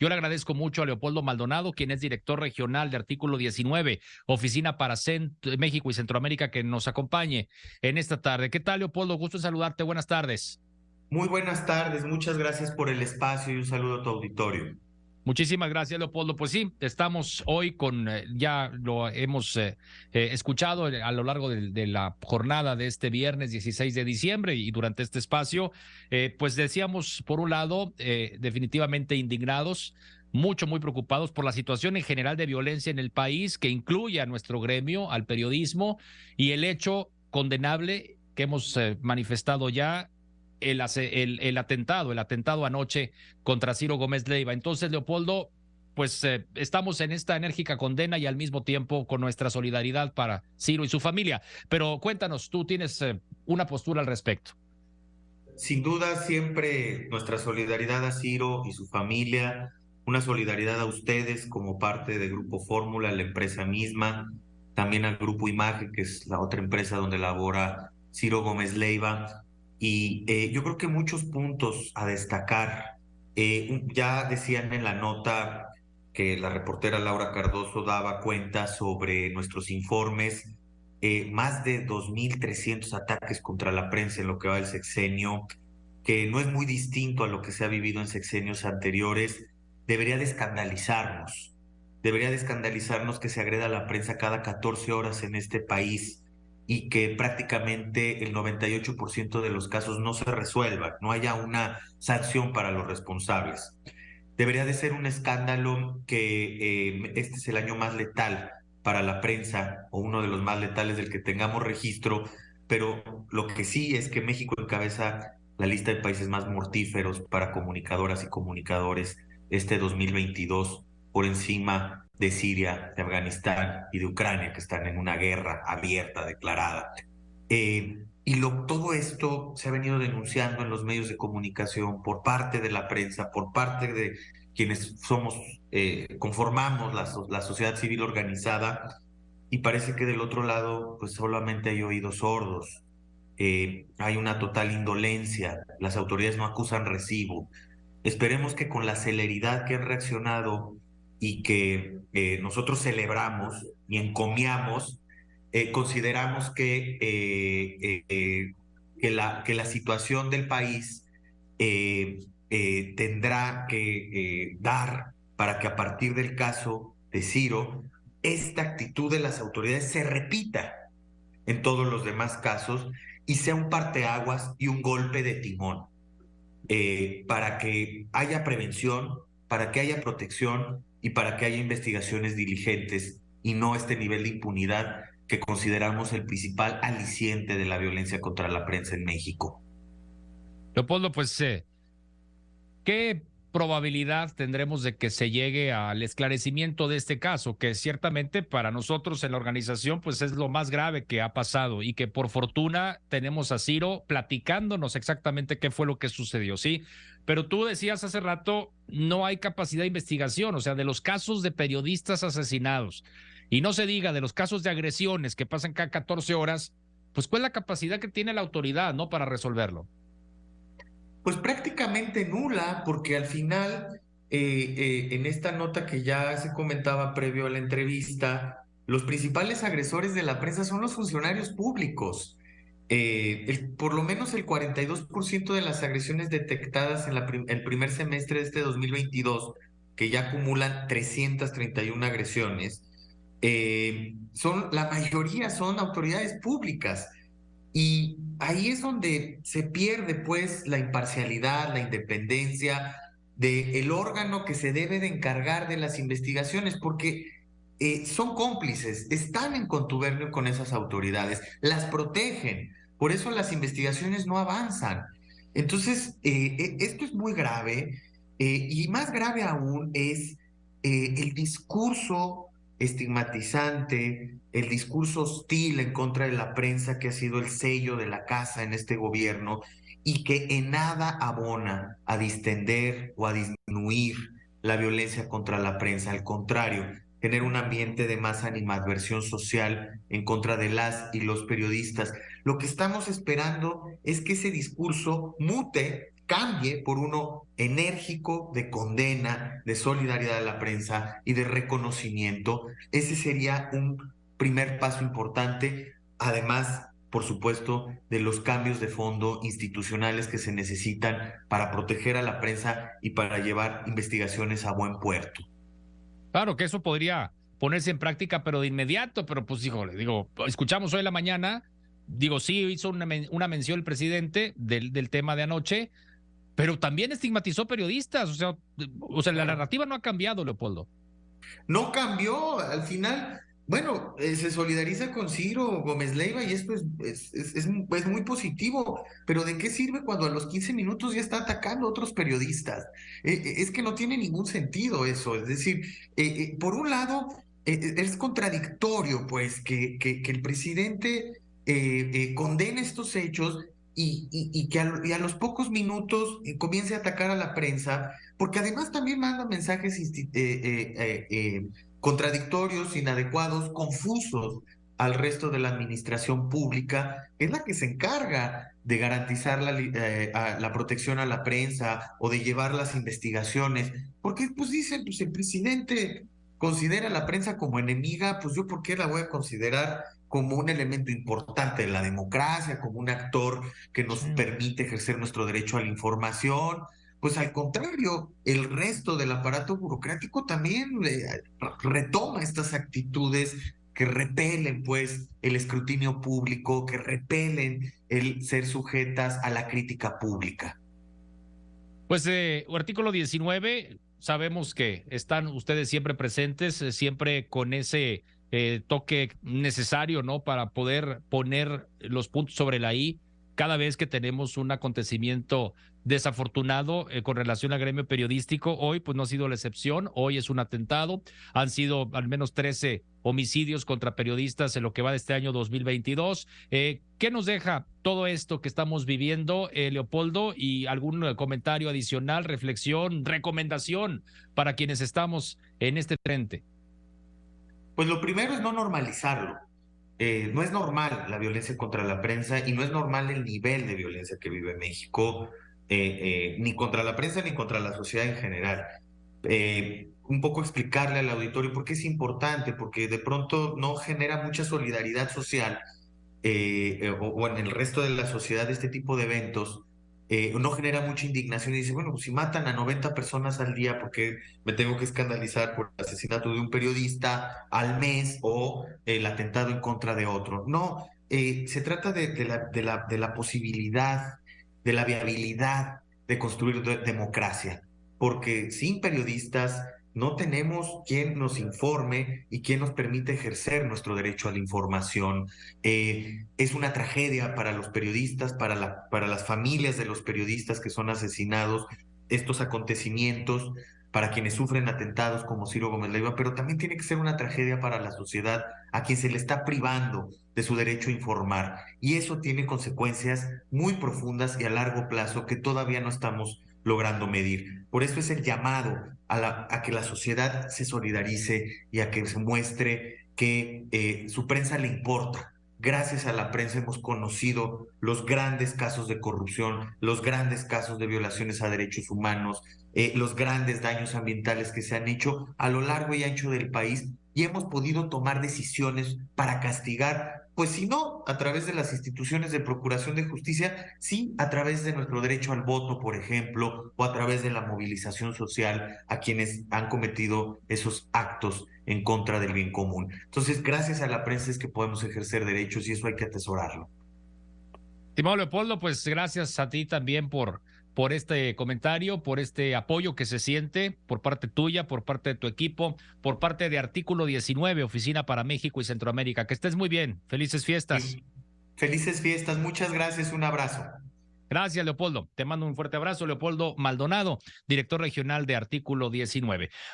Yo le agradezco mucho a Leopoldo Maldonado, quien es director regional de Artículo 19, Oficina para México y Centroamérica, que nos acompañe en esta tarde. ¿Qué tal, Leopoldo? Gusto saludarte. Buenas tardes. Muy buenas tardes. Muchas gracias por el espacio y un saludo a tu auditorio. Muchísimas gracias, Leopoldo. Pues sí, estamos hoy con, eh, ya lo hemos eh, eh, escuchado a lo largo de, la jornada de este viernes 16 de diciembre y durante este espacio, pues decíamos, por un lado, definitivamente indignados, mucho, muy preocupados por la situación en general de violencia en el país, que incluye a nuestro gremio, al periodismo, y el hecho condenable que hemos manifestado ya el, atentado, el atentado anoche contra Ciro Gómez Leiva. Entonces, Leopoldo, pues eh, estamos en esta enérgica condena y al mismo tiempo con nuestra solidaridad para Ciro y su familia. Pero cuéntanos, tú tienes eh, una postura al respecto. Sin duda, siempre nuestra solidaridad a Ciro y su familia, una solidaridad a ustedes como parte de Grupo Fórmula, la empresa misma, también al Grupo Imagen, que es la otra empresa donde labora Ciro Gómez Leiva. Y eh, yo creo que muchos puntos a destacar. Eh, ya decían en la nota que la reportera Laura Cardoso daba cuenta sobre nuestros informes, eh, más de 2.300 ataques contra la prensa en lo que va del sexenio, que no es muy distinto a lo que se ha vivido en sexenios anteriores, debería de escandalizarnos. Debería de escandalizarnos que se agreda a la prensa cada 14 horas en este país y que prácticamente el 98% de los casos no se resuelvan, no haya una sanción para los responsables. Debería de ser un escándalo que eh, este es el año más letal para la prensa o uno de los más letales del que tengamos registro, pero lo que sí es que México encabeza la lista de países más mortíferos para comunicadoras y comunicadores este 2022 por encima de Siria, de Afganistán y de Ucrania, que están en una guerra abierta, declarada. Eh, y todo esto se ha venido denunciando en los medios de comunicación por parte de la prensa, por parte de quienes somos, eh, conformamos la, la, sociedad civil organizada, y parece que del otro lado, pues solamente hay oídos sordos. Eh, hay una total indolencia, las autoridades no acusan recibo. Esperemos que con la celeridad que han reaccionado y que eh, nosotros celebramos y encomiamos, eh, consideramos que, eh, que, la, que la situación del país tendrá que dar para que a partir del caso de Ciro, esta actitud de las autoridades se repita en todos los demás casos y sea un parteaguas y un golpe de timón para que haya prevención, para que haya protección y para que haya investigaciones diligentes y no este nivel de impunidad que consideramos el principal aliciente de la violencia contra la prensa en México. Leopoldo, pues, eh, ¿qué probabilidad tendremos de que se llegue al esclarecimiento de este caso, que ciertamente para nosotros en la organización pues es lo más grave que ha pasado y que por fortuna tenemos a Ciro platicándonos exactamente qué fue lo que sucedió, ¿sí? Pero tú decías hace rato, no hay capacidad de investigación, o sea, de los casos de periodistas asesinados, y no se diga de los casos de agresiones que pasan cada 14 horas, pues ¿cuál es la capacidad que tiene la autoridad, no, para resolverlo? Pues prácticamente nula, porque al final, eh, eh, en esta nota que ya se comentaba previo a la entrevista, los principales agresores de la prensa son los funcionarios públicos. Eh, por lo menos el 42% de las agresiones detectadas en el primer semestre de este 2022, que ya acumulan 331 agresiones, eh, son, la mayoría son autoridades públicas. Y ahí es donde se pierde pues la imparcialidad, la independencia del órgano que se debe de encargar de las investigaciones, porque eh, son cómplices, están en contubernio con esas autoridades, las protegen, por eso las investigaciones no avanzan. Entonces, eh, e, esto es muy grave eh, y más grave aún es eh, el discurso estigmatizante, el discurso hostil en contra de la prensa que ha sido el sello de la casa en este gobierno y que en nada abona a distender o a disminuir la violencia contra la prensa. Al contrario, genera un ambiente de más animadversión social en contra de las y los periodistas. Lo que estamos esperando es que ese discurso mute, cambie por uno enérgico de condena, de solidaridad a la prensa y de reconocimiento. Ese sería un primer paso importante, además, por supuesto, de los cambios de fondo institucionales que se necesitan para proteger a la prensa y para llevar investigaciones a buen puerto. Claro que eso podría ponerse en práctica, pero de inmediato, pero pues híjole, digo, escuchamos hoy en la mañana digo, sí hizo una, una mención el presidente del, del, tema de anoche, pero también estigmatizó periodistas. O sea, o sea, la narrativa no ha cambiado, Leopoldo. No cambió. Al final, bueno, eh, se solidariza con Ciro Gómez Leiva y esto es, es, es, es, muy positivo, pero ¿de qué sirve cuando a los 15 minutos ya está atacando a otros periodistas? Eh, eh, es que no tiene ningún sentido eso. Es decir, por un lado, es contradictorio, pues, que, que, que el presidente eh, eh, condene estos hechos y, y, que a, los pocos minutos eh, comience a atacar a la prensa, porque además también manda mensajes contradictorios, inadecuados, confusos al resto de la administración pública, que es la que se encarga de garantizar la, la, protección a la prensa o de llevar las investigaciones, porque pues dicen, pues el presidente considera a la prensa como enemiga, pues yo por qué la voy a considerar como un elemento importante de la democracia, como un actor que nos permite ejercer nuestro derecho a la información. Pues al contrario, el resto del aparato burocrático también eh, retoma estas actitudes que repelen pues el escrutinio público, que repelen el ser sujetas a la crítica pública. Pues eh, artículo 19, sabemos que están ustedes siempre presentes, eh, siempre con ese eh, toque necesario, ¿no? Para poder poner los puntos sobre la I cada vez que tenemos un acontecimiento desafortunado eh, con relación al gremio periodístico. Hoy, pues no ha sido la excepción. Hoy es un atentado. Han sido al menos 13 homicidios contra periodistas en lo que va de este año 2022. Eh, ¿Qué nos deja todo esto que estamos viviendo, Leopoldo? Y algún comentario adicional, reflexión, recomendación para quienes estamos en este frente. Pues lo primero es no normalizarlo. Eh, no es normal la violencia contra la prensa y no es normal el nivel de violencia que vive México, eh, eh, ni contra la prensa ni contra la sociedad en general. un poco explicarle al auditorio por qué es importante, porque de pronto no genera mucha solidaridad social o, en el resto de la sociedad este tipo de eventos eh, no genera mucha indignación y dice, bueno, pues si matan a 90 personas al día, ¿por qué me tengo que escandalizar por el asesinato de un periodista al mes o el atentado en contra de otro? No, eh, se trata de, la, de la posibilidad, de la viabilidad de construir democracia, porque sin periodistas no tenemos quien nos informe y quien nos permite ejercer nuestro derecho a la información. Eh, es una tragedia para los periodistas, para, la, para las familias de los periodistas que son asesinados, estos acontecimientos, para quienes sufren atentados como Ciro Gómez Leiva, pero también tiene que ser una tragedia para la sociedad a quien se le está privando de su derecho a informar. Y eso tiene consecuencias muy profundas y a largo plazo que todavía no estamos logrando medir. Por eso es el llamado a, que la sociedad se solidarice y a que se muestre que eh, su prensa le importa. Gracias a la prensa hemos conocido los grandes casos de corrupción, los grandes casos de violaciones a derechos humanos, eh, los grandes daños ambientales que se han hecho a lo largo y ancho del país y hemos podido tomar decisiones para castigar pues si no, a través de las instituciones de procuración de justicia, sí, a través de nuestro derecho al voto, por ejemplo, o a través de la movilización social a quienes han cometido esos actos en contra del bien común. Entonces, gracias a la prensa es que podemos ejercer derechos y eso hay que atesorarlo. Estimado Leopoldo, pues gracias a ti también por por este comentario, por este apoyo que se siente por parte tuya, por parte de tu equipo, por parte de Artículo 19, Oficina para México y Centroamérica. Que estés muy bien. Felices fiestas. Felices fiestas. Muchas gracias. Un abrazo. Gracias, Leopoldo. Te mando un fuerte abrazo, Leopoldo Maldonado, director regional de Artículo 19.